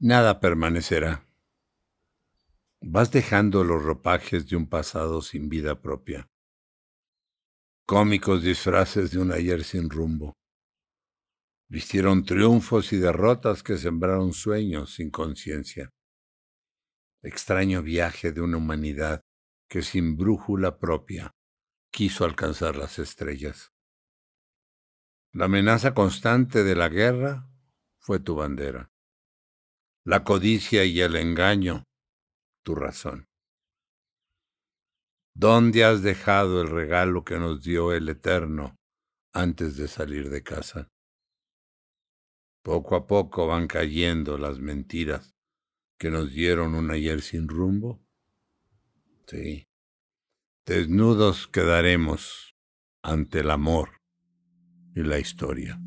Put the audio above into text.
Nada permanecerá. Vas dejando los ropajes de un pasado sin vida propia. Cómicos disfraces de un ayer sin rumbo. Vistieron triunfos y derrotas que sembraron sueños sin conciencia. Extraño viaje de una humanidad que sin brújula propia quiso alcanzar las estrellas. La amenaza constante de la guerra fue tu bandera. La codicia y el engaño tu razón. ¿Dónde has dejado el regalo que nos dio el Eterno antes de salir de casa? Poco a poco van cayendo las mentiras que nos dieron un ayer sin rumbo. Sí, desnudos quedaremos ante el amor y la historia.